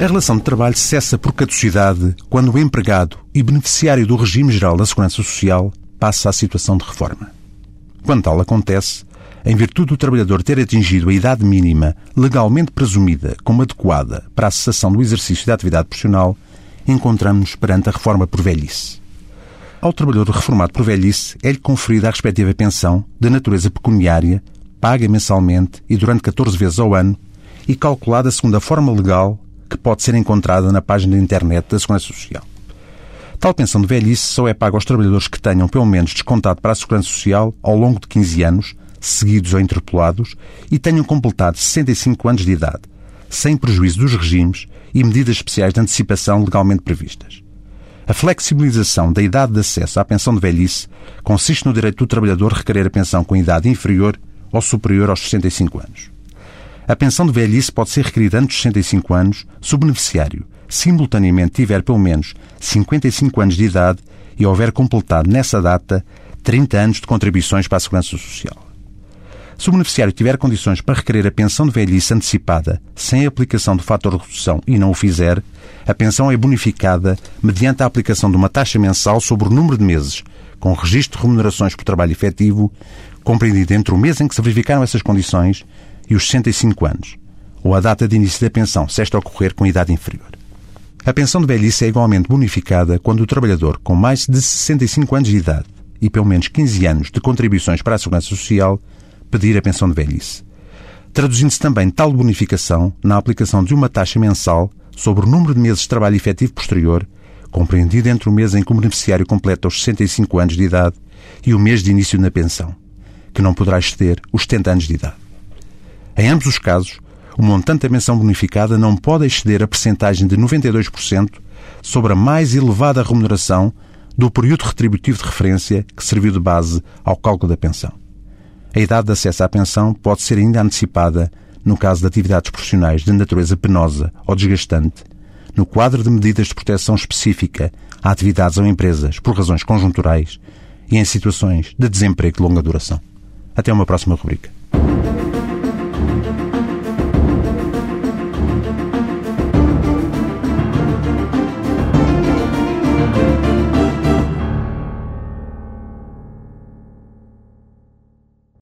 A relação de trabalho cessa por caducidade quando o empregado e beneficiário do regime geral da Segurança Social passa à situação de reforma. Quando tal acontece, em virtude do trabalhador ter atingido a idade mínima legalmente presumida como adequada para a cessação do exercício da atividade profissional, encontramos-nos perante a reforma por velhice. Ao trabalhador reformado por velhice é-lhe conferida a respectiva pensão de natureza pecuniária, paga mensalmente e durante 14 vezes ao ano e calculada segundo a forma legal que pode ser encontrada na página de internet da Segurança Social. Tal pensão de velhice só é paga aos trabalhadores que tenham pelo menos descontado para a Segurança Social ao longo de 15 anos, seguidos ou interpolados, e tenham completado 65 anos de idade, sem prejuízo dos regimes e medidas especiais de antecipação legalmente previstas. A flexibilização da idade de acesso à pensão de velhice consiste no direito do trabalhador requerer a pensão com idade inferior ou superior aos 65 anos. A pensão de velhice pode ser requerida antes dos 65 anos se o beneficiário simultaneamente tiver pelo menos 55 anos de idade e houver completado nessa data 30 anos de contribuições para a Segurança Social. Se o beneficiário tiver condições para requerer a pensão de velhice antecipada sem aplicação do fator de redução e não o fizer, a pensão é bonificada mediante a aplicação de uma taxa mensal sobre o número de meses, com registro de remunerações por trabalho efetivo, compreendido entre o mês em que se verificaram essas condições e os 65 anos, ou a data de início da pensão, se esta ocorrer com idade inferior. A pensão de velhice é igualmente bonificada quando o trabalhador com mais de 65 anos de idade e pelo menos 15 anos de contribuições para a Segurança Social pedir a pensão de velhice. Traduzindo-se também tal bonificação na aplicação de uma taxa mensal sobre o número de meses de trabalho efetivo posterior, compreendido entre o mês em que o beneficiário completa os 65 anos de idade e o mês de início na pensão, que não poderá exceder os 70 anos de idade. Em ambos os casos, o montante da menção bonificada não pode exceder a percentagem de 92% sobre a mais elevada remuneração do período retributivo de referência que serviu de base ao cálculo da pensão. A idade de acesso à pensão pode ser ainda antecipada no caso de atividades profissionais de natureza penosa ou desgastante, no quadro de medidas de proteção específica a atividades ou empresas por razões conjunturais e em situações de desemprego de longa duração. Até uma próxima rubrica.